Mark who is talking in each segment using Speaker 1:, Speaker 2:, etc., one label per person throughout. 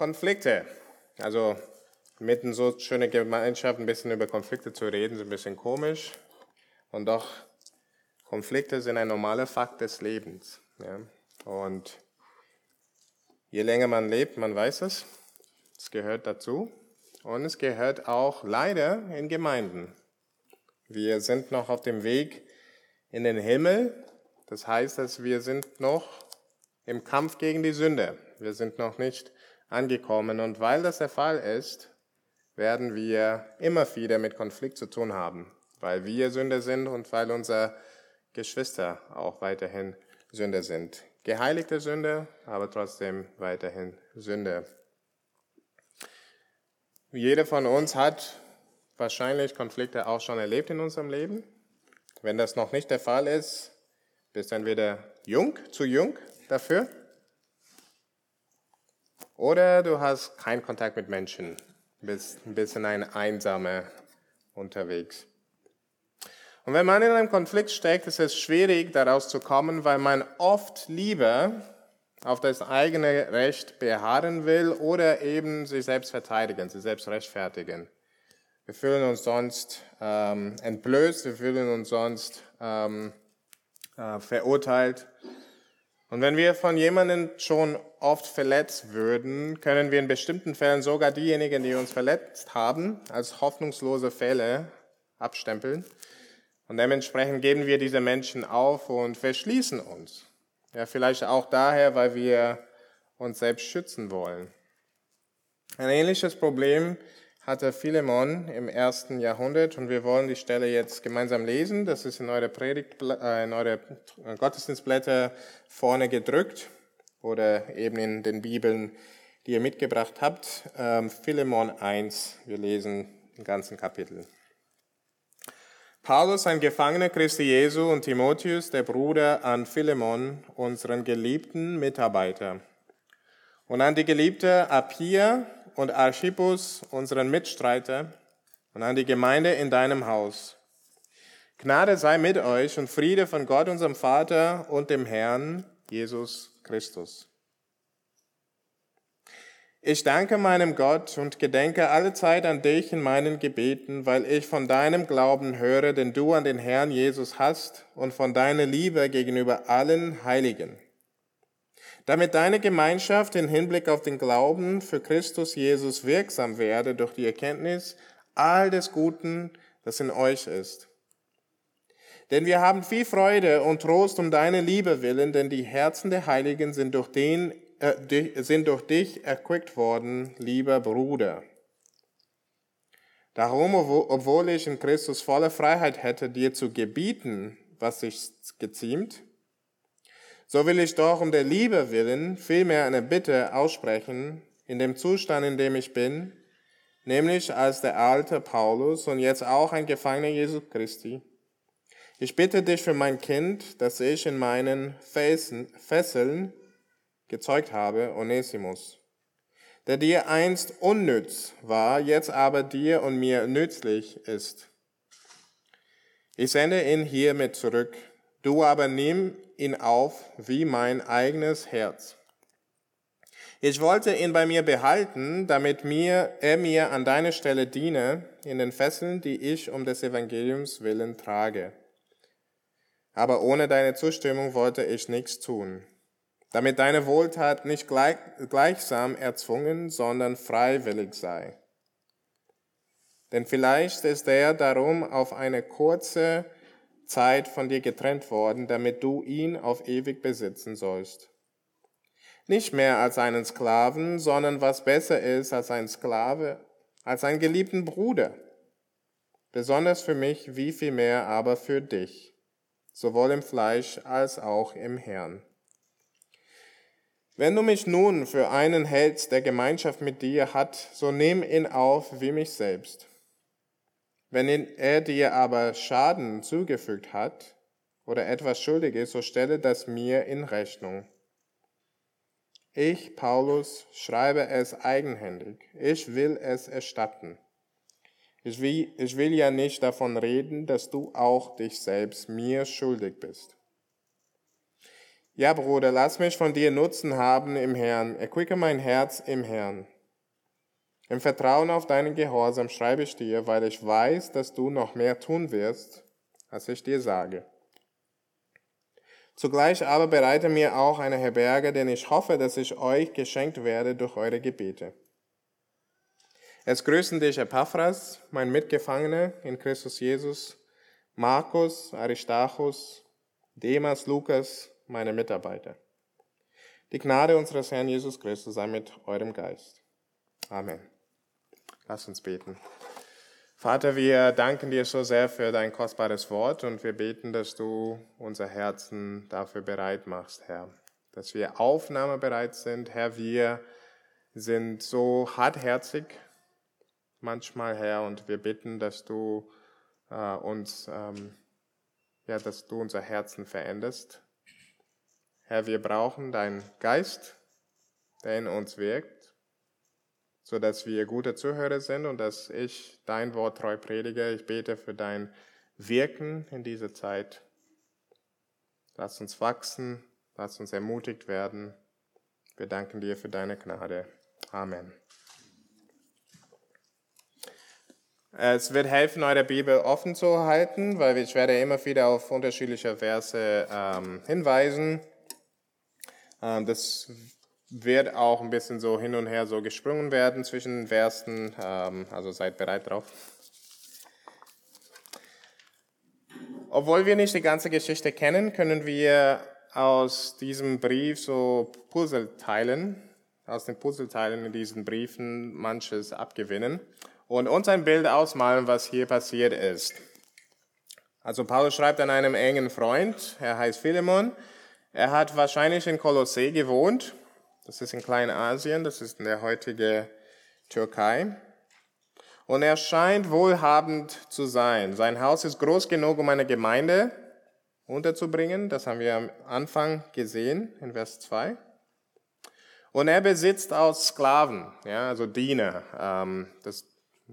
Speaker 1: Konflikte. Also mitten so schöne Gemeinschaft ein bisschen über Konflikte zu reden, ist ein bisschen komisch. Und doch, Konflikte sind ein normaler Fakt des Lebens. Ja? Und je länger man lebt, man weiß es. Es gehört dazu. Und es gehört auch leider in Gemeinden. Wir sind noch auf dem Weg in den Himmel. Das heißt, dass wir sind noch im Kampf gegen die Sünde. Wir sind noch nicht angekommen. Und weil das der Fall ist, werden wir immer wieder mit Konflikt zu tun haben, weil wir Sünder sind und weil unsere Geschwister auch weiterhin Sünder sind. Geheiligte Sünde, aber trotzdem weiterhin Sünde. Jeder von uns hat wahrscheinlich Konflikte auch schon erlebt in unserem Leben. Wenn das noch nicht der Fall ist, bist du entweder jung, zu jung dafür oder du hast keinen Kontakt mit Menschen, bist ein bisschen ein Einsamer unterwegs. Und wenn man in einem Konflikt steckt, ist es schwierig, daraus zu kommen, weil man oft lieber auf das eigene Recht beharren will oder eben sich selbst verteidigen, sich selbst rechtfertigen. Wir fühlen uns sonst ähm, entblößt, wir fühlen uns sonst ähm, äh, verurteilt und wenn wir von jemandem schon oft verletzt würden, können wir in bestimmten Fällen sogar diejenigen, die uns verletzt haben, als hoffnungslose Fälle abstempeln. Und dementsprechend geben wir diese Menschen auf und verschließen uns. Ja, vielleicht auch daher, weil wir uns selbst schützen wollen. Ein ähnliches Problem hatte Philemon im ersten Jahrhundert und wir wollen die Stelle jetzt gemeinsam lesen. Das ist in eure Predigt, äh, in eure Gottesdienstblätter vorne gedrückt oder eben in den Bibeln, die ihr mitgebracht habt. Ähm, Philemon 1, wir lesen den ganzen Kapitel. Paulus, ein Gefangener Christi Jesu und Timotheus, der Bruder an Philemon, unseren geliebten Mitarbeiter. Und an die geliebte Apia, und Archippus, unseren Mitstreiter, und an die Gemeinde in deinem Haus. Gnade sei mit euch und Friede von Gott, unserem Vater und dem Herrn Jesus Christus. Ich danke meinem Gott und gedenke alle Zeit an dich in meinen Gebeten, weil ich von deinem Glauben höre, den du an den Herrn Jesus hast und von deiner Liebe gegenüber allen Heiligen damit deine Gemeinschaft im Hinblick auf den Glauben für Christus Jesus wirksam werde durch die Erkenntnis all des Guten, das in euch ist. Denn wir haben viel Freude und Trost um deine Liebe willen, denn die Herzen der Heiligen sind durch, den, äh, sind durch dich erquickt worden, lieber Bruder. Darum, obwohl ich in Christus volle Freiheit hätte, dir zu gebieten, was sich geziemt, so will ich doch um der Liebe willen vielmehr eine Bitte aussprechen, in dem Zustand, in dem ich bin, nämlich als der alte Paulus und jetzt auch ein Gefangener Jesu Christi. Ich bitte dich für mein Kind, das ich in meinen Fesseln gezeugt habe, Onesimus, der dir einst unnütz war, jetzt aber dir und mir nützlich ist. Ich sende ihn hiermit zurück. Du aber nimm ihn auf wie mein eigenes Herz. Ich wollte ihn bei mir behalten, damit mir, er mir an deiner Stelle diene in den Fesseln, die ich um des Evangeliums willen trage. Aber ohne deine Zustimmung wollte ich nichts tun, damit deine Wohltat nicht gleich, gleichsam erzwungen, sondern freiwillig sei. Denn vielleicht ist er darum auf eine kurze Zeit von dir getrennt worden, damit du ihn auf ewig besitzen sollst. Nicht mehr als einen Sklaven, sondern was besser ist als ein Sklave, als einen geliebten Bruder. Besonders für mich, wie viel mehr aber für dich, sowohl im Fleisch als auch im Herrn. Wenn du mich nun für einen hältst, der Gemeinschaft mit dir hat, so nimm ihn auf wie mich selbst. Wenn er dir aber Schaden zugefügt hat oder etwas schuldig ist, so stelle das mir in Rechnung. Ich, Paulus, schreibe es eigenhändig. Ich will es erstatten. Ich will, ja nicht davon reden, dass du auch dich selbst mir schuldig bist. Ja, Bruder, lass mich von dir Nutzen haben im Herrn. Erquicke mein Herz im Herrn. Im Vertrauen auf deinen Gehorsam schreibe ich dir, weil ich weiß, dass du noch mehr tun wirst, als ich dir sage. Zugleich aber bereite mir auch eine Herberge, denn ich hoffe, dass ich euch geschenkt werde durch eure Gebete. Es grüßen dich Epaphras, mein Mitgefangener in Christus Jesus, Markus, Aristarchus, Demas, Lukas, meine Mitarbeiter. Die Gnade unseres Herrn Jesus Christus sei mit eurem Geist. Amen. Lass uns beten. Vater, wir danken dir so sehr für dein kostbares Wort und wir beten, dass du unser Herzen dafür bereit machst, Herr. Dass wir aufnahmebereit sind. Herr, wir sind so hartherzig manchmal, Herr, und wir bitten, dass du äh, uns, ähm, ja, dass du unser Herzen veränderst. Herr, wir brauchen deinen Geist, der in uns wirkt so dass wir gute Zuhörer sind und dass ich dein Wort treu predige. Ich bete für dein Wirken in dieser Zeit. Lass uns wachsen, lass uns ermutigt werden. Wir danken dir für deine Gnade. Amen. Es wird helfen, eure Bibel offen zu halten, weil ich werde immer wieder auf unterschiedliche Verse ähm, hinweisen. Ähm, das wird auch ein bisschen so hin und her so gesprungen werden zwischen Versen, ähm, also seid bereit drauf. Obwohl wir nicht die ganze Geschichte kennen, können wir aus diesem Brief so Puzzleteilen, aus den Puzzleteilen in diesen Briefen manches abgewinnen und uns ein Bild ausmalen, was hier passiert ist. Also Paulus schreibt an einem engen Freund, er heißt Philemon, er hat wahrscheinlich in Kolossee gewohnt das ist in Kleinasien, das ist in der heutigen Türkei. Und er scheint wohlhabend zu sein. Sein Haus ist groß genug, um eine Gemeinde unterzubringen. Das haben wir am Anfang gesehen, in Vers 2. Und er besitzt auch Sklaven, ja, also Diener. Ähm, das,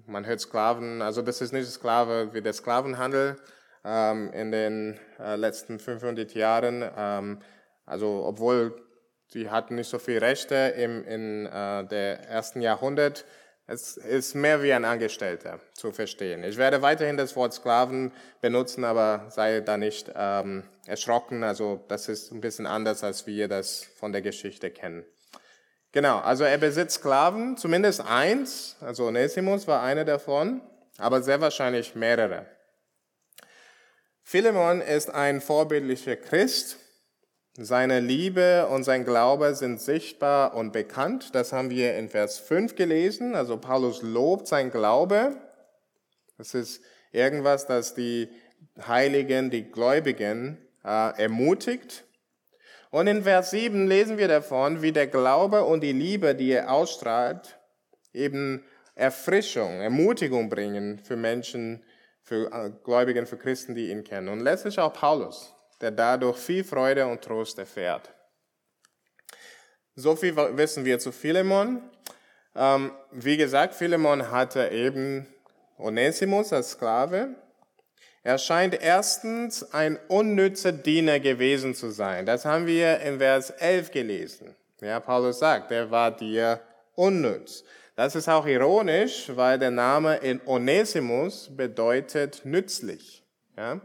Speaker 1: man hört Sklaven, also das ist nicht Sklave wie der Sklavenhandel ähm, in den äh, letzten 500 Jahren. Ähm, also obwohl Sie hatten nicht so viel Rechte im in, äh, der ersten Jahrhundert. Es ist mehr wie ein Angestellter zu verstehen. Ich werde weiterhin das Wort Sklaven benutzen, aber sei da nicht ähm, erschrocken. Also das ist ein bisschen anders, als wir das von der Geschichte kennen. Genau, also er besitzt Sklaven, zumindest eins, also Onesimus war einer davon, aber sehr wahrscheinlich mehrere. Philemon ist ein vorbildlicher Christ seine Liebe und sein Glaube sind sichtbar und bekannt. Das haben wir in Vers 5 gelesen. Also Paulus lobt sein Glaube. Das ist irgendwas, das die Heiligen, die Gläubigen äh, ermutigt. Und in Vers 7 lesen wir davon, wie der Glaube und die Liebe, die er ausstrahlt, eben Erfrischung, Ermutigung bringen für Menschen, für äh, Gläubigen, für Christen, die ihn kennen. Und letztlich auch Paulus der dadurch viel Freude und Trost erfährt. So viel wissen wir zu Philemon. Ähm, wie gesagt, Philemon hatte eben Onesimus als Sklave. Er scheint erstens ein unnützer Diener gewesen zu sein. Das haben wir in Vers 11 gelesen. Ja, Paulus sagt, er war dir unnütz. Das ist auch ironisch, weil der Name in Onesimus bedeutet nützlich. Ja?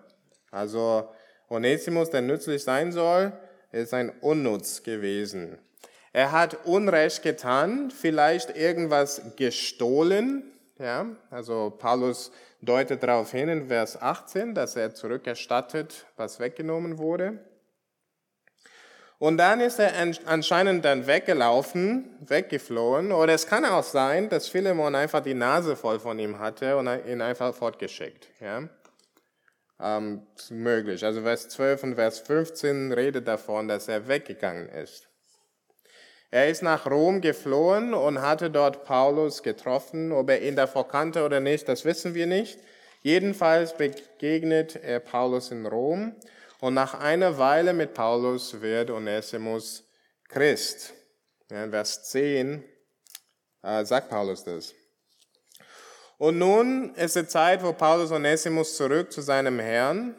Speaker 1: Also Onesimus, der nützlich sein soll, ist ein Unnutz gewesen. Er hat Unrecht getan, vielleicht irgendwas gestohlen. Ja, also Paulus deutet darauf hin in Vers 18, dass er zurückerstattet, was weggenommen wurde. Und dann ist er anscheinend dann weggelaufen, weggeflohen. Oder es kann auch sein, dass Philemon einfach die Nase voll von ihm hatte und ihn einfach fortgeschickt. Ja ähm, möglich. Also Vers 12 und Vers 15 redet davon, dass er weggegangen ist. Er ist nach Rom geflohen und hatte dort Paulus getroffen. Ob er ihn davor kannte oder nicht, das wissen wir nicht. Jedenfalls begegnet er Paulus in Rom und nach einer Weile mit Paulus wird Onesimus Christ. Ja, in Vers 10 äh, sagt Paulus das. Und nun ist die Zeit, wo Paulus Onesimus zurück zu seinem Herrn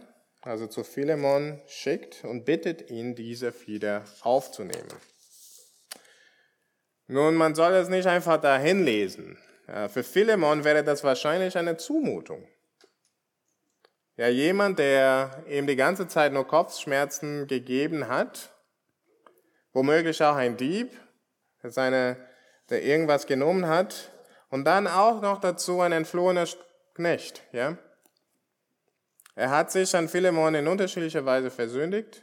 Speaker 1: also zu Philemon, schickt und bittet ihn, diese wieder aufzunehmen. Nun, man soll es nicht einfach dahin lesen. Für Philemon wäre das wahrscheinlich eine Zumutung. Ja, jemand, der ihm die ganze Zeit nur Kopfschmerzen gegeben hat, womöglich auch ein Dieb, der, seine, der irgendwas genommen hat, und dann auch noch dazu ein entflohener Knecht, ja. Er hat sich an Philemon in unterschiedlicher Weise versündigt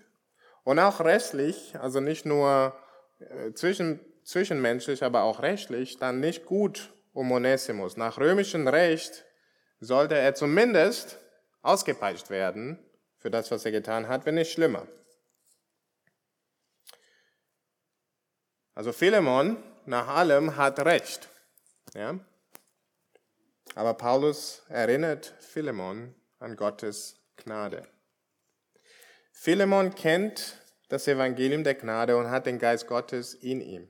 Speaker 1: und auch rechtlich, also nicht nur äh, zwischen, zwischenmenschlich, aber auch rechtlich, dann nicht gut um Onesimus. Nach römischem Recht sollte er zumindest ausgepeitscht werden für das, was er getan hat, wenn nicht schlimmer. Also Philemon nach allem hat Recht. Ja? Aber Paulus erinnert Philemon an Gottes Gnade. Philemon kennt das Evangelium der Gnade und hat den Geist Gottes in ihm.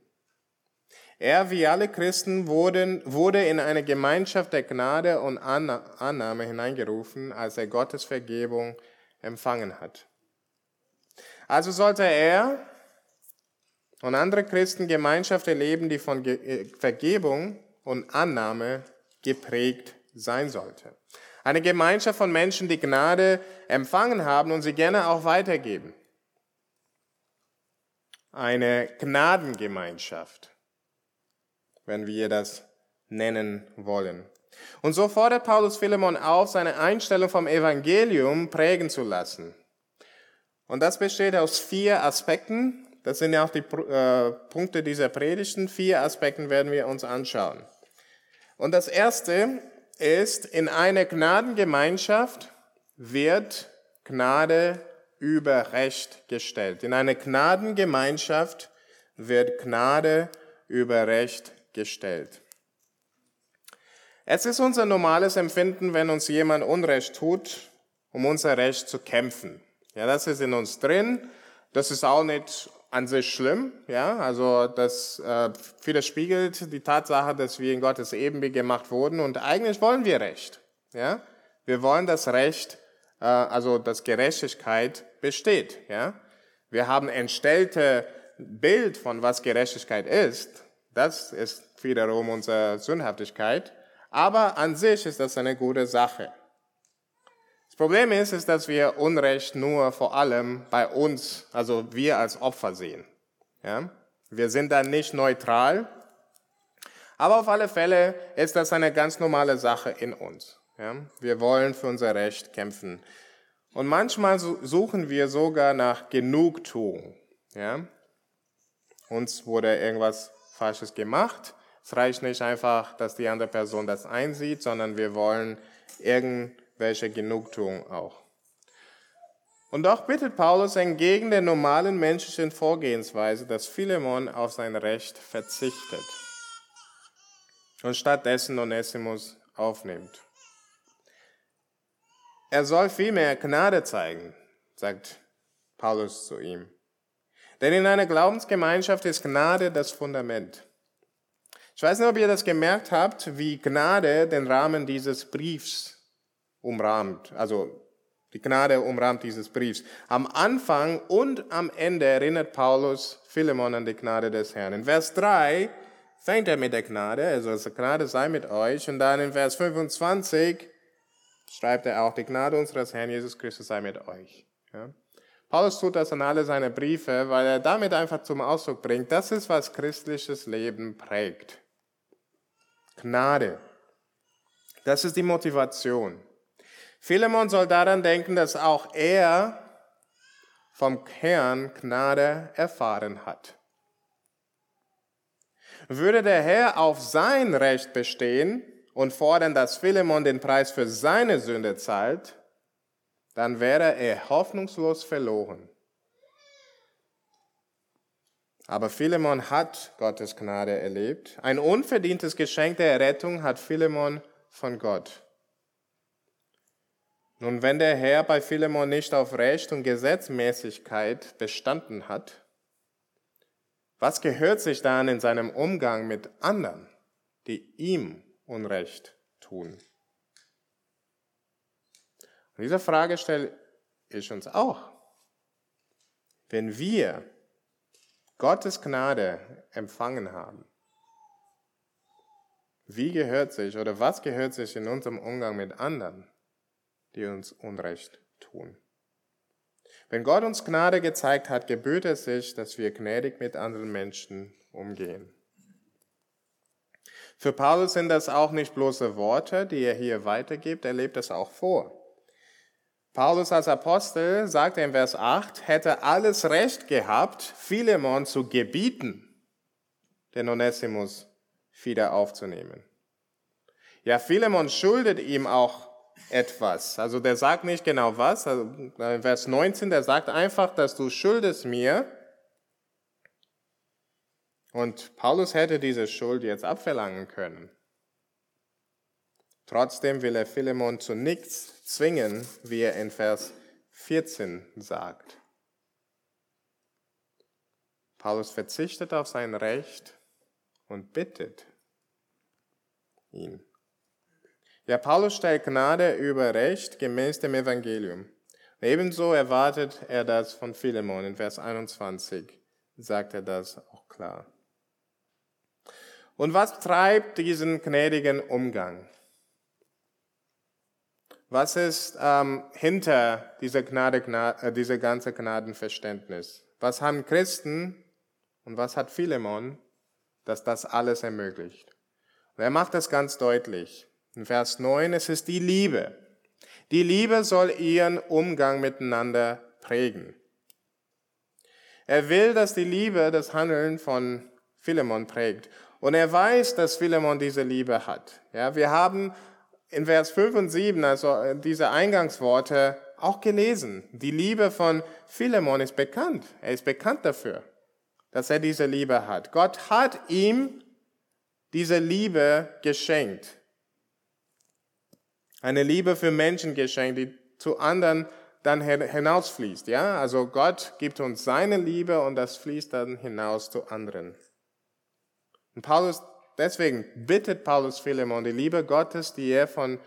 Speaker 1: Er, wie alle Christen, wurden, wurde in eine Gemeinschaft der Gnade und Annahme hineingerufen, als er Gottes Vergebung empfangen hat. Also sollte er und andere Christen Gemeinschaft erleben, die von äh, Vergebung und Annahme geprägt sein sollte. Eine Gemeinschaft von Menschen, die Gnade empfangen haben und sie gerne auch weitergeben. Eine Gnadengemeinschaft, wenn wir das nennen wollen. Und so fordert Paulus Philemon auf, seine Einstellung vom Evangelium prägen zu lassen. Und das besteht aus vier Aspekten. Das sind ja auch die äh, Punkte dieser Predigten. Vier Aspekten werden wir uns anschauen. Und das erste ist, in einer Gnadengemeinschaft wird Gnade über Recht gestellt. In einer Gnadengemeinschaft wird Gnade über Recht gestellt. Es ist unser normales Empfinden, wenn uns jemand Unrecht tut, um unser Recht zu kämpfen. Ja, das ist in uns drin. Das ist auch nicht an sich schlimm, ja, also das äh, widerspiegelt die Tatsache, dass wir in Gottes Ebenbild gemacht wurden und eigentlich wollen wir Recht, ja. Wir wollen das Recht, äh, also dass Gerechtigkeit besteht, ja. Wir haben entstellte Bild von was Gerechtigkeit ist. Das ist wiederum unsere Sündhaftigkeit. Aber an sich ist das eine gute Sache. Problem ist, ist, dass wir Unrecht nur vor allem bei uns, also wir als Opfer sehen. Ja? Wir sind dann nicht neutral, aber auf alle Fälle ist das eine ganz normale Sache in uns. Ja? Wir wollen für unser Recht kämpfen. Und manchmal suchen wir sogar nach Genugtuung. Ja? Uns wurde irgendwas Falsches gemacht. Es reicht nicht einfach, dass die andere Person das einsieht, sondern wir wollen irgend welche Genugtuung auch. Und doch bittet Paulus entgegen der normalen menschlichen Vorgehensweise, dass Philemon auf sein Recht verzichtet und stattdessen Onesimus aufnimmt. Er soll vielmehr Gnade zeigen, sagt Paulus zu ihm. Denn in einer Glaubensgemeinschaft ist Gnade das Fundament. Ich weiß nicht, ob ihr das gemerkt habt, wie Gnade den Rahmen dieses Briefs umrahmt. Also die Gnade umrahmt dieses Briefs. Am Anfang und am Ende erinnert Paulus Philemon an die Gnade des Herrn. In Vers 3 fängt er mit der Gnade, also die Gnade sei mit euch. Und dann in Vers 25 schreibt er auch, die Gnade unseres Herrn Jesus Christus sei mit euch. Ja? Paulus tut das in alle seine Briefe, weil er damit einfach zum Ausdruck bringt, das ist, was christliches Leben prägt. Gnade. Das ist die Motivation. Philemon soll daran denken, dass auch er vom Herrn Gnade erfahren hat. Würde der Herr auf sein Recht bestehen und fordern, dass Philemon den Preis für seine Sünde zahlt, dann wäre er hoffnungslos verloren. Aber Philemon hat Gottes Gnade erlebt. Ein unverdientes Geschenk der Errettung hat Philemon von Gott. Nun, wenn der Herr bei Philemon nicht auf Recht und Gesetzmäßigkeit bestanden hat, was gehört sich dann in seinem Umgang mit anderen, die ihm Unrecht tun? Und diese Frage stelle ich uns auch. Wenn wir Gottes Gnade empfangen haben, wie gehört sich oder was gehört sich in unserem Umgang mit anderen, die uns Unrecht tun? Wenn Gott uns Gnade gezeigt hat, gebührt es sich, dass wir gnädig mit anderen Menschen umgehen. Für Paulus sind das auch nicht bloße Worte, die er hier weitergibt, er lebt es auch vor. Paulus als Apostel sagt in Vers 8, hätte alles Recht gehabt, Philemon zu gebieten, den Onesimus wieder aufzunehmen. Ja, Philemon schuldet ihm auch etwas. Also der sagt nicht genau was. Also in Vers 19, der sagt einfach, dass du schuldest mir. Und Paulus hätte diese Schuld jetzt abverlangen können. Trotzdem will er Philemon zu nichts zwingen, wie er in Vers 14 sagt. Paulus verzichtet auf sein Recht und bittet ihn. Ja, Paulus stellt Gnade über Recht gemäß dem Evangelium. Ebenso erwartet er das von Philemon. In Vers 21 sagt er das auch klar. Und was treibt diesen gnädigen Umgang? Was ist ähm, hinter dieser Gnade, Gnade, äh, dieser ganze Gnadenverständnis? Was haben Christen und was hat Philemon, dass das alles ermöglicht? Und er macht das ganz deutlich. In Vers 9, es ist die Liebe. Die Liebe soll ihren Umgang miteinander prägen. Er will, dass die Liebe das Handeln von Philemon prägt. Und er weiß, dass Philemon diese Liebe hat. Ja, wir haben in Vers 5 und 7, also diese Eingangsworte, auch gelesen. Die Liebe von Philemon ist bekannt. Er ist bekannt dafür, dass er diese Liebe hat. Gott hat ihm diese Liebe geschenkt. Eine Liebe für Menschen geschenkt, die zu anderen dann hinausfließt. Ja, also Gott gibt uns seine Liebe und das fließt dann hinaus zu anderen. Und Paulus, deswegen bittet Paulus Philemon die Liebe Gottes, die er von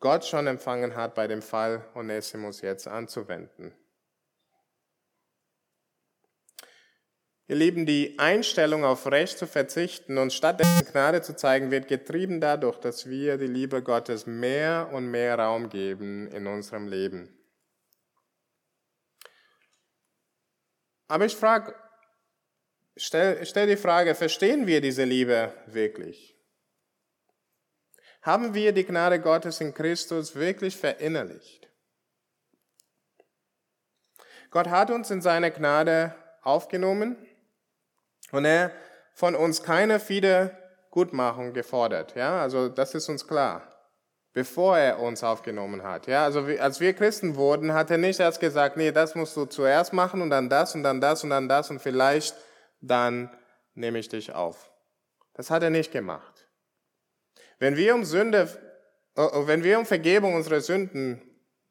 Speaker 1: Gott schon empfangen hat, bei dem Fall Onesimus jetzt anzuwenden. Ihr Lieben, die Einstellung auf Recht zu verzichten und stattdessen Gnade zu zeigen, wird getrieben dadurch, dass wir die Liebe Gottes mehr und mehr Raum geben in unserem Leben. Aber ich frage, stell, stell die Frage, verstehen wir diese Liebe wirklich? Haben wir die Gnade Gottes in Christus wirklich verinnerlicht? Gott hat uns in seine Gnade aufgenommen und er von uns keine Wiedergutmachung gefordert. Ja, also das ist uns klar. Bevor er uns aufgenommen hat. Ja, also als wir Christen wurden, hat er nicht erst gesagt, nee, das musst du zuerst machen und dann das und dann das und dann das und vielleicht dann nehme ich dich auf. Das hat er nicht gemacht. Wenn wir um Sünde, äh, wenn wir um Vergebung unserer Sünden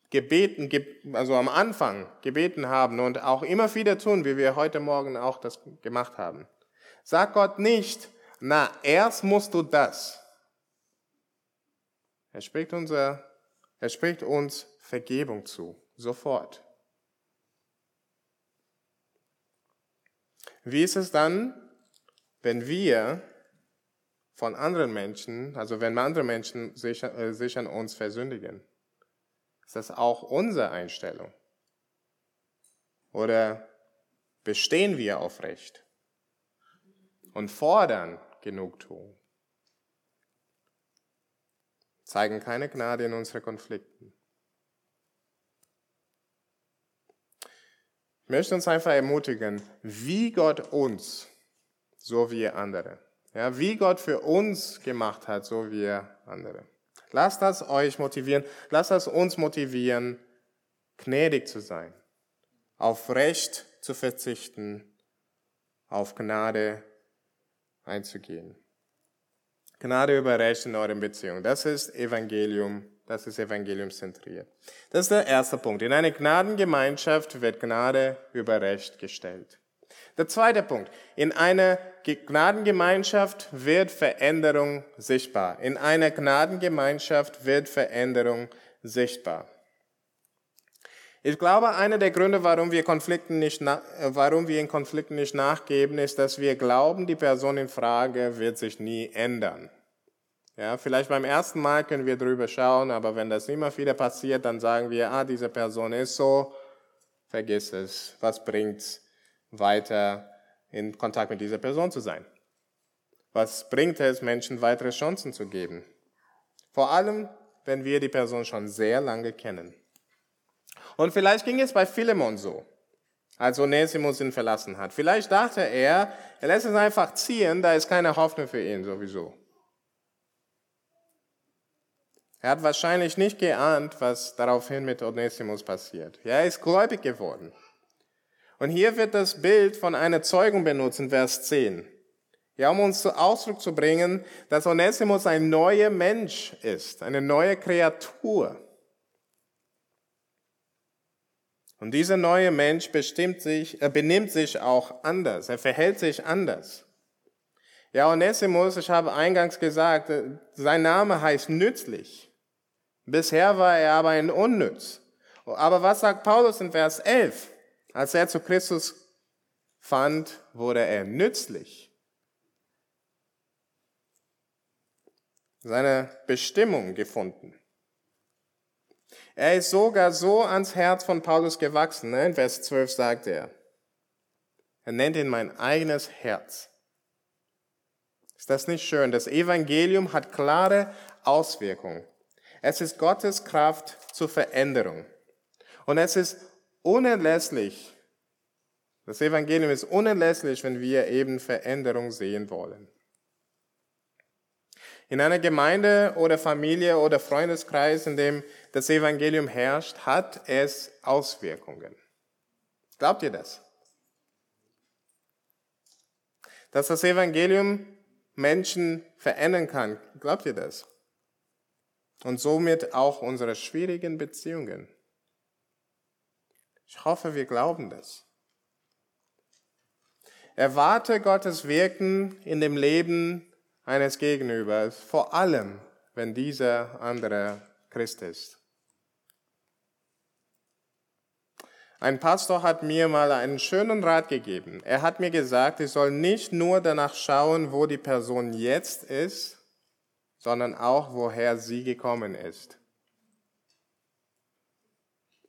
Speaker 1: gebeten, also am Anfang gebeten haben und auch immer wieder tun, wie wir heute Morgen auch das gemacht haben, sagt Gott nicht, na, erst musst du das. Er spricht, unser, er spricht uns Vergebung zu, sofort. Wie ist es dann, wenn wir von anderen Menschen, also wenn andere Menschen sich, äh, sich an uns versündigen? Ist das auch unsere Einstellung? Oder bestehen wir auf Recht und fordern Genugtuung? Zeigen keine Gnade in unseren Konflikten. Ich möchte uns einfach ermutigen, wie Gott uns, so wie andere. Ja, wie Gott für uns gemacht hat, so wie andere. Lasst das euch motivieren, lasst das uns motivieren, gnädig zu sein, auf Recht zu verzichten, auf Gnade einzugehen. Gnade über Recht in euren Beziehungen. Das ist Evangelium, das ist Evangelium zentriert. Das ist der erste Punkt. In einer Gnadengemeinschaft wird Gnade über Recht gestellt. Der zweite Punkt. In einer Gnadengemeinschaft wird Veränderung sichtbar. In einer Gnadengemeinschaft wird Veränderung sichtbar. Ich glaube, einer der Gründe, warum wir, Konflikten nicht, äh, warum wir in Konflikten nicht nachgeben, ist, dass wir glauben, die Person in Frage wird sich nie ändern. Ja, vielleicht beim ersten Mal können wir drüber schauen, aber wenn das immer wieder passiert, dann sagen wir, ah, diese Person ist so, vergiss es. Was bringt's, weiter in Kontakt mit dieser Person zu sein? Was bringt es, Menschen weitere Chancen zu geben? Vor allem, wenn wir die Person schon sehr lange kennen. Und vielleicht ging es bei Philemon so, als Onesimus ihn verlassen hat. Vielleicht dachte er, er lässt es einfach ziehen, da ist keine Hoffnung für ihn sowieso. Er hat wahrscheinlich nicht geahnt, was daraufhin mit Onesimus passiert. Ja, er ist gläubig geworden. Und hier wird das Bild von einer Zeugung benutzt in Vers 10. Ja, um uns zu Ausdruck zu bringen, dass Onesimus ein neuer Mensch ist, eine neue Kreatur. Und dieser neue Mensch bestimmt sich, er benimmt sich auch anders, er verhält sich anders. Ja, Onesimus, ich habe eingangs gesagt, sein Name heißt nützlich. Bisher war er aber ein Unnütz. Aber was sagt Paulus in Vers 11? Als er zu Christus fand, wurde er nützlich. Seine Bestimmung gefunden. Er ist sogar so ans Herz von Paulus gewachsen. Ne? In Vers 12 sagt er, er nennt ihn mein eigenes Herz. Ist das nicht schön? Das Evangelium hat klare Auswirkungen. Es ist Gottes Kraft zur Veränderung. Und es ist unerlässlich, das Evangelium ist unerlässlich, wenn wir eben Veränderung sehen wollen. In einer Gemeinde oder Familie oder Freundeskreis, in dem das Evangelium herrscht, hat es Auswirkungen. Glaubt ihr das? Dass das Evangelium Menschen verändern kann, glaubt ihr das? Und somit auch unsere schwierigen Beziehungen. Ich hoffe, wir glauben das. Erwarte Gottes Wirken in dem Leben eines Gegenübers, vor allem wenn dieser andere Christ ist. Ein Pastor hat mir mal einen schönen Rat gegeben. Er hat mir gesagt, ich soll nicht nur danach schauen, wo die Person jetzt ist, sondern auch, woher sie gekommen ist.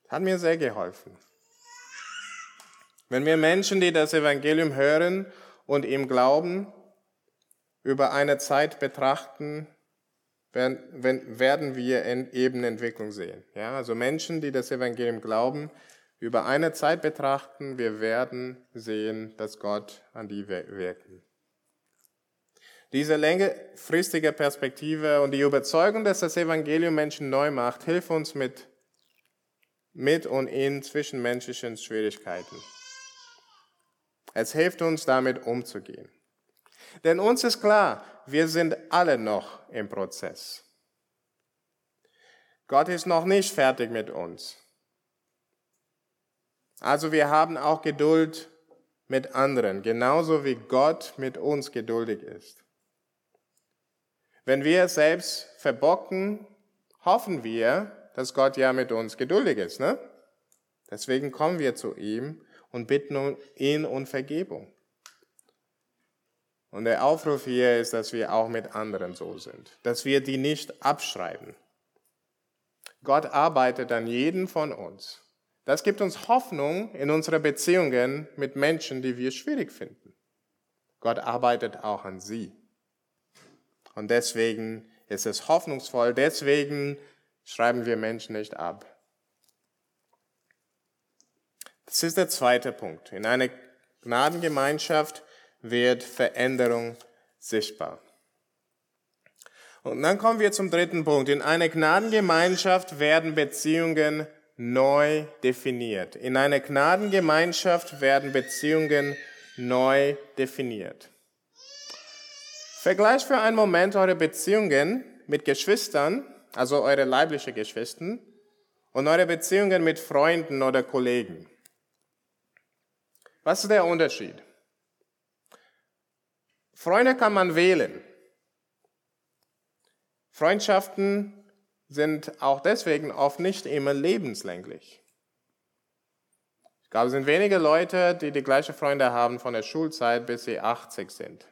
Speaker 1: Hat mir sehr geholfen. Wenn wir Menschen, die das Evangelium hören und ihm glauben, über eine Zeit betrachten, werden wir eben Entwicklung sehen. Ja, also Menschen, die das Evangelium glauben, über eine Zeit betrachten, wir werden sehen, dass Gott an die wirken. Diese längerfristige Perspektive und die Überzeugung, dass das Evangelium Menschen neu macht, hilft uns mit, mit und in zwischenmenschlichen Schwierigkeiten. Es hilft uns, damit umzugehen. Denn uns ist klar, wir sind alle noch im Prozess. Gott ist noch nicht fertig mit uns. Also wir haben auch Geduld mit anderen, genauso wie Gott mit uns geduldig ist. Wenn wir es selbst verbocken, hoffen wir, dass Gott ja mit uns geduldig ist. Ne? Deswegen kommen wir zu ihm und bitten ihn um Vergebung. Und der Aufruf hier ist, dass wir auch mit anderen so sind, dass wir die nicht abschreiben. Gott arbeitet an jedem von uns. Das gibt uns Hoffnung in unsere Beziehungen mit Menschen, die wir schwierig finden. Gott arbeitet auch an sie. Und deswegen ist es hoffnungsvoll, deswegen schreiben wir Menschen nicht ab. Das ist der zweite Punkt. In einer Gnadengemeinschaft wird Veränderung sichtbar. Und dann kommen wir zum dritten Punkt. In einer Gnadengemeinschaft werden Beziehungen neu definiert. In einer Gnadengemeinschaft werden Beziehungen neu definiert. Vergleicht für einen Moment eure Beziehungen mit Geschwistern, also eure leibliche Geschwister, und eure Beziehungen mit Freunden oder Kollegen. Was ist der Unterschied? Freunde kann man wählen. Freundschaften sind auch deswegen oft nicht immer lebenslänglich. glaube, es sind wenige Leute, die die gleichen Freunde haben von der Schulzeit, bis sie 80 sind.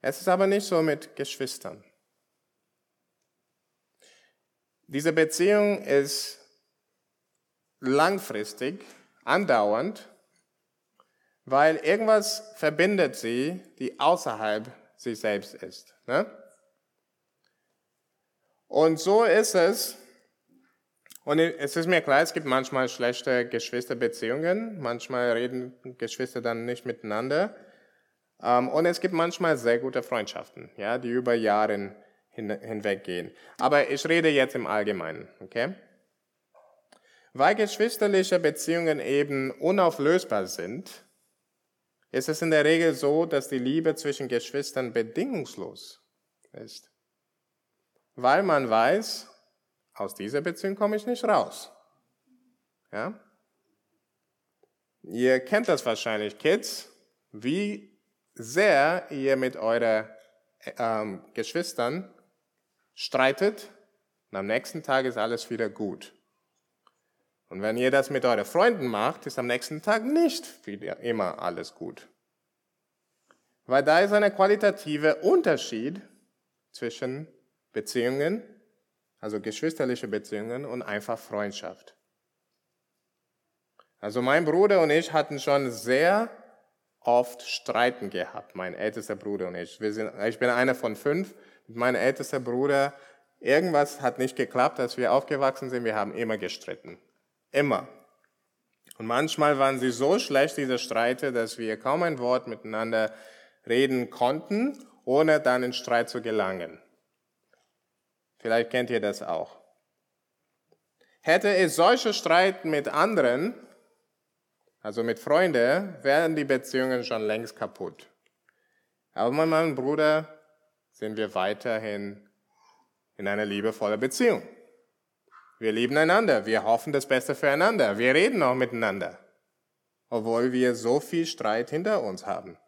Speaker 1: Es ist aber nicht so mit Geschwistern. Diese Beziehung ist langfristig, andauernd, weil irgendwas verbindet sie, die außerhalb sich selbst ist. Ne? Und so ist es. Und es ist mir klar, es gibt manchmal schlechte Geschwisterbeziehungen, manchmal reden Geschwister dann nicht miteinander. Ähm, und es gibt manchmal sehr gute Freundschaften, ja, die über Jahre hinweggehen. Aber ich rede jetzt im Allgemeinen, okay? Weil geschwisterliche Beziehungen eben unauflösbar sind, ist es in der Regel so, dass die Liebe zwischen Geschwistern bedingungslos ist. Weil man weiß, aus dieser Beziehung komme ich nicht raus. Ja? Ihr kennt das wahrscheinlich, Kids, wie sehr ihr mit euren ähm, Geschwistern streitet und am nächsten Tag ist alles wieder gut. Und wenn ihr das mit euren Freunden macht, ist am nächsten Tag nicht wieder immer alles gut. Weil da ist ein qualitativer Unterschied zwischen Beziehungen, also geschwisterliche Beziehungen und einfach Freundschaft. Also mein Bruder und ich hatten schon sehr oft Streiten gehabt, mein ältester Bruder und ich. Sind, ich bin einer von fünf. Mein ältester Bruder, irgendwas hat nicht geklappt, als wir aufgewachsen sind. Wir haben immer gestritten. Immer. Und manchmal waren sie so schlecht, diese Streite, dass wir kaum ein Wort miteinander reden konnten, ohne dann in Streit zu gelangen. Vielleicht kennt ihr das auch. Hätte es solche Streit mit anderen, also mit Freunden, wären die Beziehungen schon längst kaputt. Aber mit meinem Bruder sind wir weiterhin in einer liebevollen Beziehung. Wir lieben einander, wir hoffen das Beste füreinander, wir reden auch miteinander, obwohl wir so viel Streit hinter uns haben.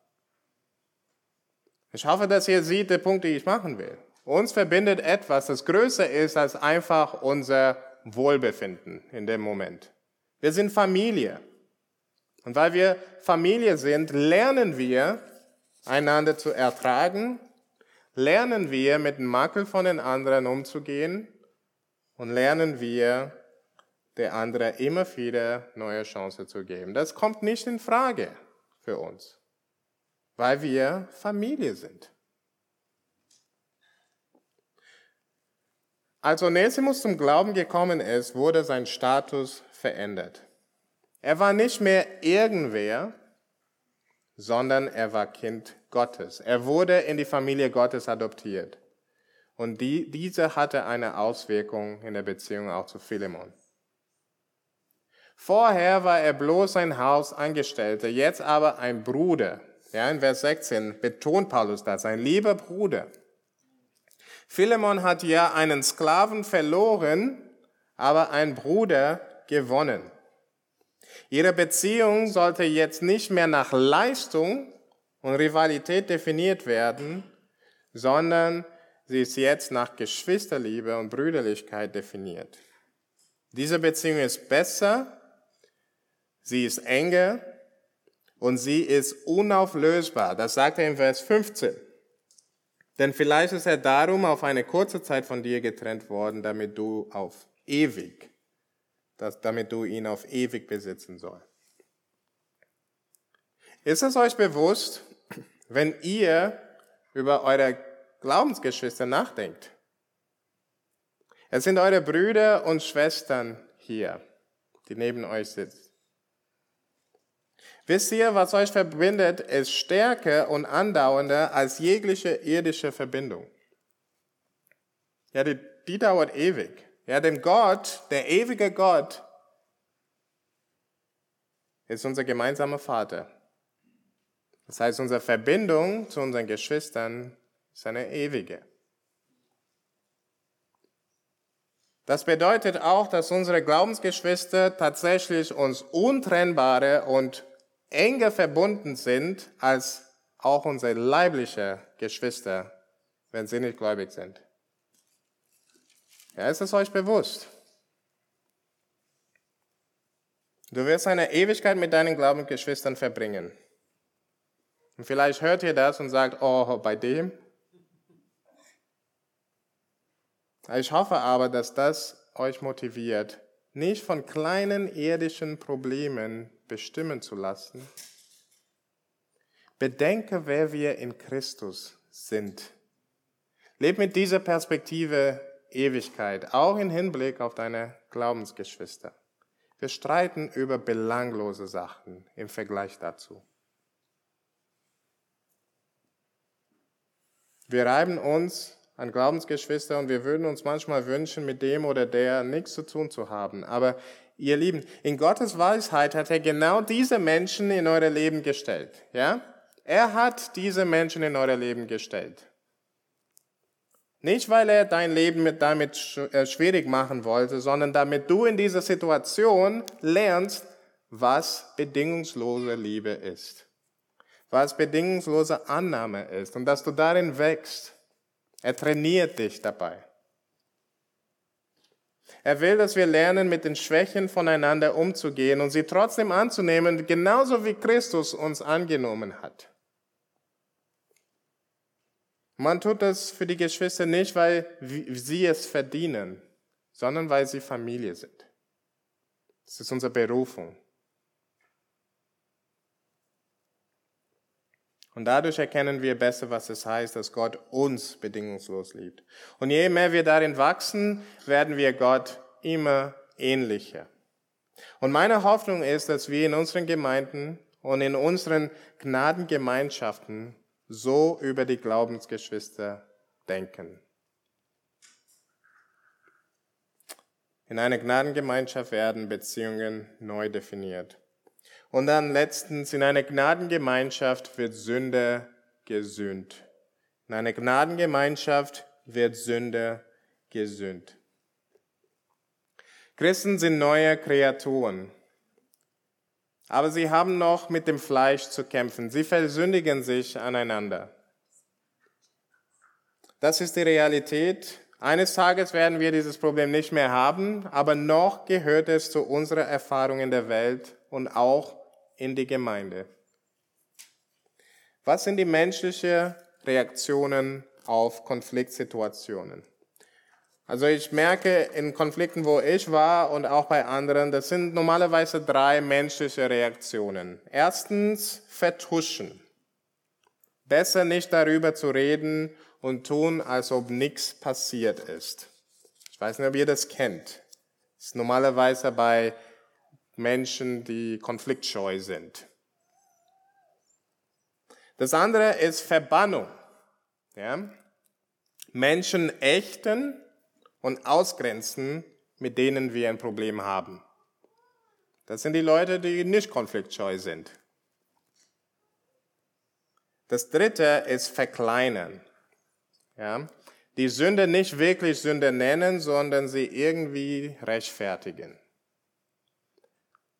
Speaker 1: Ich hoffe, dass ihr seht den Punkt, den ich machen will. Uns verbindet etwas, das größer ist als einfach unser Wohlbefinden in dem Moment. Wir sind Familie. Und weil wir Familie sind, lernen wir, einander zu ertragen, lernen wir, mit dem Makel von den anderen umzugehen und lernen wir, der andere immer wieder neue Chancen zu geben. Das kommt nicht in Frage für uns, weil wir Familie sind. Als Onesimus zum Glauben gekommen ist, wurde sein Status verändert. Er war nicht mehr irgendwer, sondern er war Kind Gottes. Er wurde in die Familie Gottes adoptiert. Und die, diese hatte eine Auswirkung in der Beziehung auch zu Philemon. Vorher war er bloß ein Hausangestellter, jetzt aber ein Bruder. Ja, in Vers 16 betont Paulus das, ein lieber Bruder. Philemon hat ja einen Sklaven verloren, aber einen Bruder gewonnen. Ihre Beziehung sollte jetzt nicht mehr nach Leistung und Rivalität definiert werden, sondern Sie ist jetzt nach Geschwisterliebe und Brüderlichkeit definiert. Diese Beziehung ist besser, sie ist enger und sie ist unauflösbar. Das sagt er in Vers 15. Denn vielleicht ist er darum auf eine kurze Zeit von dir getrennt worden, damit du auf ewig, damit du ihn auf ewig besitzen soll. Ist es euch bewusst, wenn ihr über eure Glaubensgeschwister nachdenkt. Es sind eure Brüder und Schwestern hier, die neben euch sitzen. Wisst ihr, was euch verbindet, ist stärker und andauernder als jegliche irdische Verbindung. Ja, die, die dauert ewig. Ja, denn Gott, der ewige Gott, ist unser gemeinsamer Vater. Das heißt, unsere Verbindung zu unseren Geschwistern ist eine ewige. Das bedeutet auch, dass unsere Glaubensgeschwister tatsächlich uns untrennbare und enger verbunden sind als auch unsere leibliche Geschwister, wenn sie nicht gläubig sind. Ja, ist es euch bewusst? Du wirst eine Ewigkeit mit deinen Glaubensgeschwistern verbringen. Und vielleicht hört ihr das und sagt, oh, bei dem. Ich hoffe aber, dass das euch motiviert, nicht von kleinen irdischen Problemen bestimmen zu lassen. Bedenke, wer wir in Christus sind. Leb mit dieser Perspektive Ewigkeit, auch im Hinblick auf deine Glaubensgeschwister. Wir streiten über belanglose Sachen im Vergleich dazu. Wir reiben uns an Glaubensgeschwister und wir würden uns manchmal wünschen, mit dem oder der nichts zu tun zu haben. Aber ihr Lieben, in Gottes Weisheit hat er genau diese Menschen in euer Leben gestellt. Ja? Er hat diese Menschen in euer Leben gestellt. Nicht, weil er dein Leben damit äh, schwierig machen wollte, sondern damit du in dieser Situation lernst, was bedingungslose Liebe ist. Was bedingungslose Annahme ist und dass du darin wächst. Er trainiert dich dabei. Er will, dass wir lernen, mit den Schwächen voneinander umzugehen und sie trotzdem anzunehmen, genauso wie Christus uns angenommen hat. Man tut das für die Geschwister nicht, weil sie es verdienen, sondern weil sie Familie sind. Das ist unsere Berufung. Und dadurch erkennen wir besser, was es heißt, dass Gott uns bedingungslos liebt. Und je mehr wir darin wachsen, werden wir Gott immer ähnlicher. Und meine Hoffnung ist, dass wir in unseren Gemeinden und in unseren Gnadengemeinschaften so über die Glaubensgeschwister denken. In einer Gnadengemeinschaft werden Beziehungen neu definiert. Und dann letztens, in einer Gnadengemeinschaft wird Sünde gesühnt. In einer Gnadengemeinschaft wird Sünde gesühnt. Christen sind neue Kreaturen. Aber sie haben noch mit dem Fleisch zu kämpfen. Sie versündigen sich aneinander. Das ist die Realität. Eines Tages werden wir dieses Problem nicht mehr haben, aber noch gehört es zu unserer Erfahrung in der Welt und auch in die Gemeinde. Was sind die menschlichen Reaktionen auf Konfliktsituationen? Also ich merke in Konflikten, wo ich war und auch bei anderen, das sind normalerweise drei menschliche Reaktionen. Erstens Vertuschen. Besser nicht darüber zu reden und tun, als ob nichts passiert ist. Ich weiß nicht, ob ihr das kennt. Das ist normalerweise bei Menschen, die konfliktscheu sind. Das andere ist Verbannung. Ja? Menschen ächten und ausgrenzen, mit denen wir ein Problem haben. Das sind die Leute, die nicht konfliktscheu sind. Das dritte ist verkleinern. Ja? Die Sünde nicht wirklich Sünde nennen, sondern sie irgendwie rechtfertigen.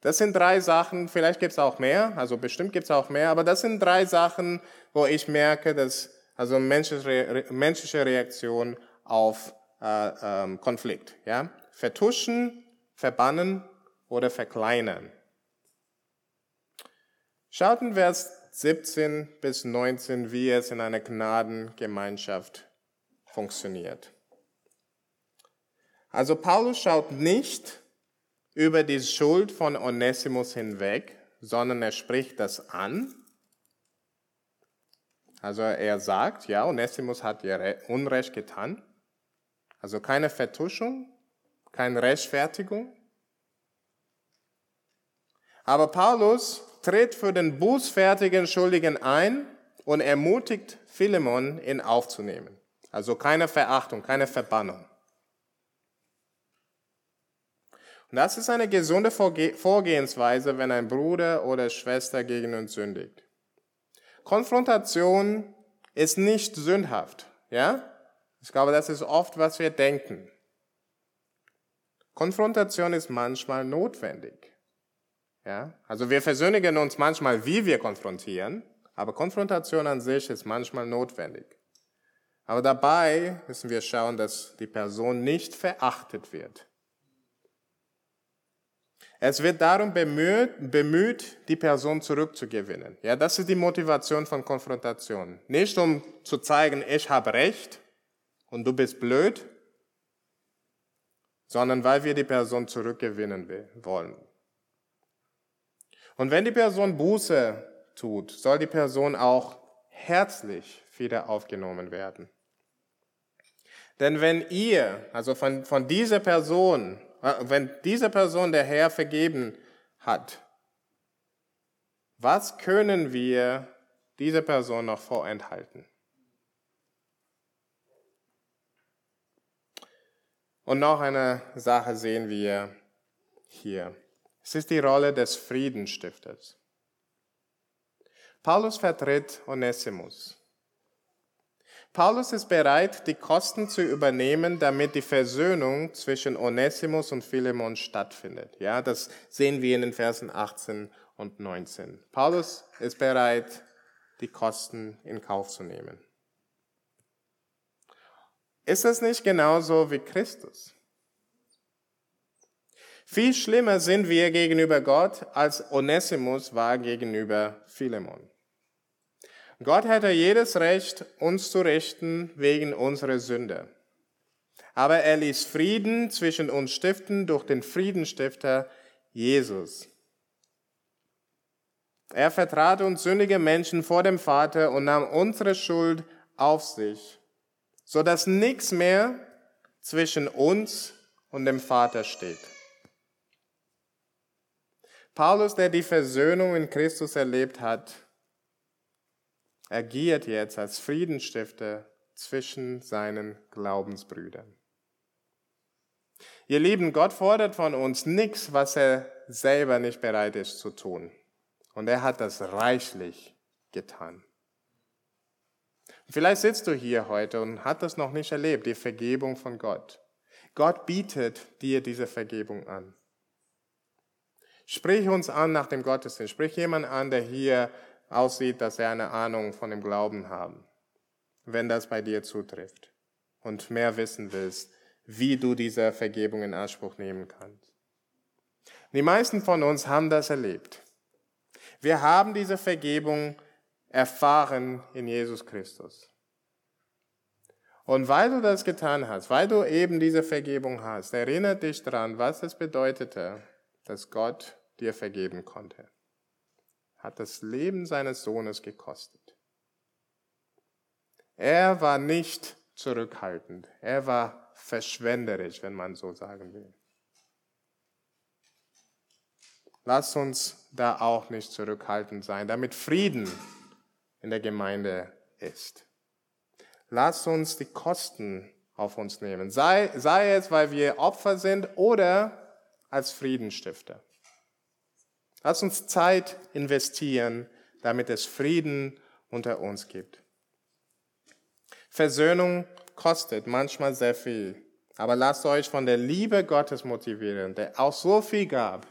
Speaker 1: Das sind drei Sachen, vielleicht gibt es auch mehr, also bestimmt gibt es auch mehr, aber das sind drei Sachen, wo ich merke, dass also menschliche, Reaktion auf äh, ähm, Konflikt. Ja? Vertuschen, verbannen oder verkleinern. Schaut in Vers 17 bis 19, wie es in einer Gnadengemeinschaft funktioniert. Also Paulus schaut nicht über die Schuld von Onesimus hinweg, sondern er spricht das an. Also er sagt, ja, Onesimus hat ihr Unrecht getan. Also keine Vertuschung, keine Rechtfertigung. Aber Paulus tritt für den bußfertigen Schuldigen ein und ermutigt Philemon, ihn aufzunehmen. Also keine Verachtung, keine Verbannung. Und das ist eine gesunde Vorgehensweise, wenn ein Bruder oder Schwester gegen uns sündigt. Konfrontation ist nicht sündhaft, ja? Ich glaube, das ist oft, was wir denken. Konfrontation ist manchmal notwendig. Ja? Also wir versündigen uns manchmal, wie wir konfrontieren, aber Konfrontation an sich ist manchmal notwendig. Aber dabei müssen wir schauen, dass die Person nicht verachtet wird. Es wird darum bemüht, bemüht, die Person zurückzugewinnen. Ja, das ist die Motivation von Konfrontation. Nicht um zu zeigen, ich habe Recht und du bist blöd, sondern weil wir die Person zurückgewinnen wollen. Und wenn die Person Buße tut, soll die Person auch herzlich wieder aufgenommen werden. Denn wenn ihr, also von, von dieser Person, wenn diese Person der Herr vergeben hat, was können wir dieser Person noch vorenthalten? Und noch eine Sache sehen wir hier. Es ist die Rolle des Friedenstifters. Paulus vertritt Onesimus. Paulus ist bereit, die Kosten zu übernehmen, damit die Versöhnung zwischen Onesimus und Philemon stattfindet. Ja, das sehen wir in den Versen 18 und 19. Paulus ist bereit, die Kosten in Kauf zu nehmen. Ist es nicht genauso wie Christus? Viel schlimmer sind wir gegenüber Gott, als Onesimus war gegenüber Philemon. Gott hätte jedes Recht, uns zu richten wegen unserer Sünde. Aber er ließ Frieden zwischen uns stiften durch den Friedenstifter Jesus. Er vertrat uns sündige Menschen vor dem Vater und nahm unsere Schuld auf sich, so dass nichts mehr zwischen uns und dem Vater steht. Paulus, der die Versöhnung in Christus erlebt hat, agiert jetzt als Friedensstifter zwischen seinen Glaubensbrüdern. Ihr Lieben, Gott fordert von uns nichts, was er selber nicht bereit ist zu tun. Und er hat das reichlich getan. Vielleicht sitzt du hier heute und hast das noch nicht erlebt, die Vergebung von Gott. Gott bietet dir diese Vergebung an. Sprich uns an nach dem Gottesdienst. Sprich jemand an, der hier aussieht, dass er eine Ahnung von dem Glauben haben, wenn das bei dir zutrifft und mehr wissen willst, wie du diese Vergebung in Anspruch nehmen kannst. Die meisten von uns haben das erlebt. Wir haben diese Vergebung erfahren in Jesus Christus. Und weil du das getan hast, weil du eben diese Vergebung hast, erinnert dich daran, was es bedeutete, dass Gott dir vergeben konnte hat das Leben seines Sohnes gekostet. Er war nicht zurückhaltend, er war verschwenderisch, wenn man so sagen will. Lass uns da auch nicht zurückhaltend sein, damit Frieden in der Gemeinde ist. Lass uns die Kosten auf uns nehmen, sei, sei es, weil wir Opfer sind oder als Friedenstifter. Lass uns Zeit investieren, damit es Frieden unter uns gibt. Versöhnung kostet manchmal sehr viel, aber lasst euch von der Liebe Gottes motivieren, der auch so viel gab,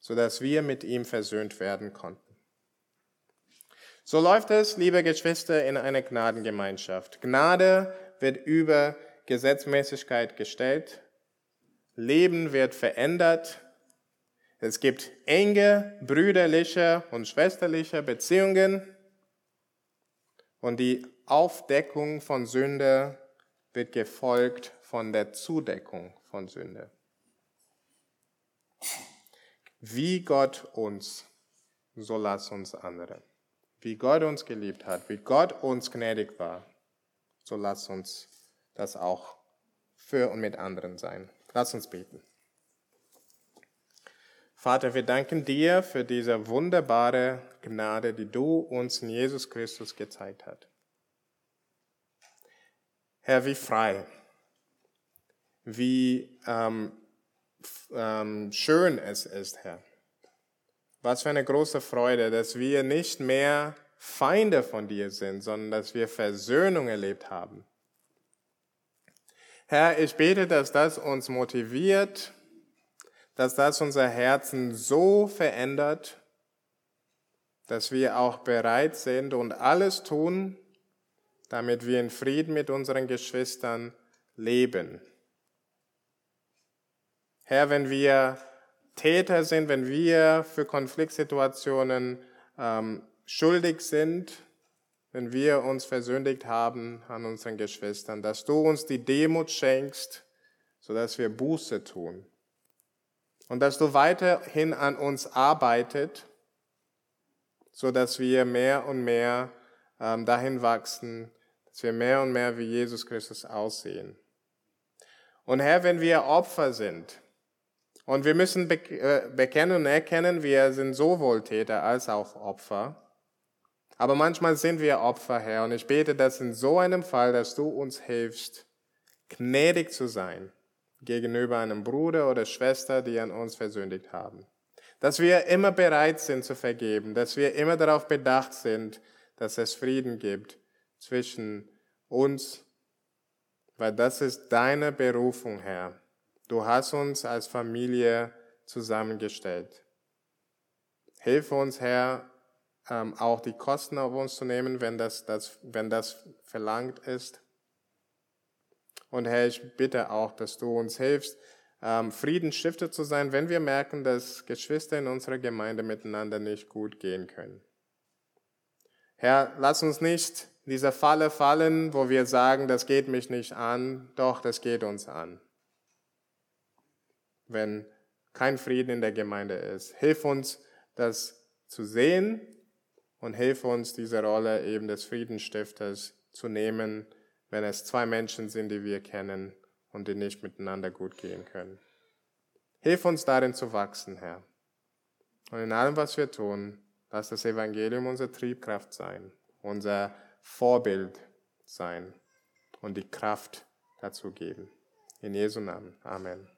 Speaker 1: sodass wir mit ihm versöhnt werden konnten. So läuft es, liebe Geschwister, in einer Gnadengemeinschaft. Gnade wird über Gesetzmäßigkeit gestellt, Leben wird verändert es gibt enge brüderliche und schwesterliche Beziehungen und die Aufdeckung von Sünde wird gefolgt von der Zudeckung von Sünde. Wie Gott uns, so lass uns andere. Wie Gott uns geliebt hat, wie Gott uns gnädig war, so lass uns das auch für und mit anderen sein. Lass uns beten. Vater, wir danken dir für diese wunderbare Gnade, die du uns in Jesus Christus gezeigt hast. Herr, wie frei, wie ähm, ähm, schön es ist, Herr. Was für eine große Freude, dass wir nicht mehr Feinde von dir sind, sondern dass wir Versöhnung erlebt haben. Herr, ich bete, dass das uns motiviert, dass das unser Herzen so verändert, dass wir auch bereit sind und alles tun, damit wir in Frieden mit unseren Geschwistern leben. Herr, wenn wir Täter sind, wenn wir für Konfliktsituationen ähm, schuldig sind, wenn wir uns versündigt haben an unseren Geschwistern, dass du uns die Demut schenkst, sodass wir Buße tun. Und dass du weiterhin an uns arbeitet, sodass wir mehr und mehr ähm, dahin wachsen, dass wir mehr und mehr wie Jesus Christus aussehen. Und Herr, wenn wir Opfer sind, und wir müssen äh, bekennen und erkennen, wir sind sowohl Täter als auch Opfer. Aber manchmal sind wir Opfer, Herr, und ich bete, dass in so einem Fall, dass du uns hilfst, gnädig zu sein gegenüber einem Bruder oder Schwester, die an uns versündigt haben. Dass wir immer bereit sind zu vergeben, dass wir immer darauf bedacht sind, dass es Frieden gibt zwischen uns, weil das ist deine Berufung, Herr. Du hast uns als Familie zusammengestellt. Hilf uns, Herr, ähm, auch die Kosten auf uns zu nehmen, wenn das, das, wenn das verlangt ist. Und Herr, ich bitte auch, dass du uns hilfst, ähm, Friedensstifter zu sein, wenn wir merken, dass Geschwister in unserer Gemeinde miteinander nicht gut gehen können. Herr, lass uns nicht dieser Falle fallen, wo wir sagen, das geht mich nicht an, doch das geht uns an wenn kein Frieden in der Gemeinde ist. Hilf uns, das zu sehen und hilf uns, diese Rolle eben des Friedenstifters zu nehmen, wenn es zwei Menschen sind, die wir kennen und die nicht miteinander gut gehen können. Hilf uns darin zu wachsen, Herr. Und in allem, was wir tun, lass das Evangelium unsere Triebkraft sein, unser Vorbild sein und die Kraft dazu geben. In Jesu Namen. Amen.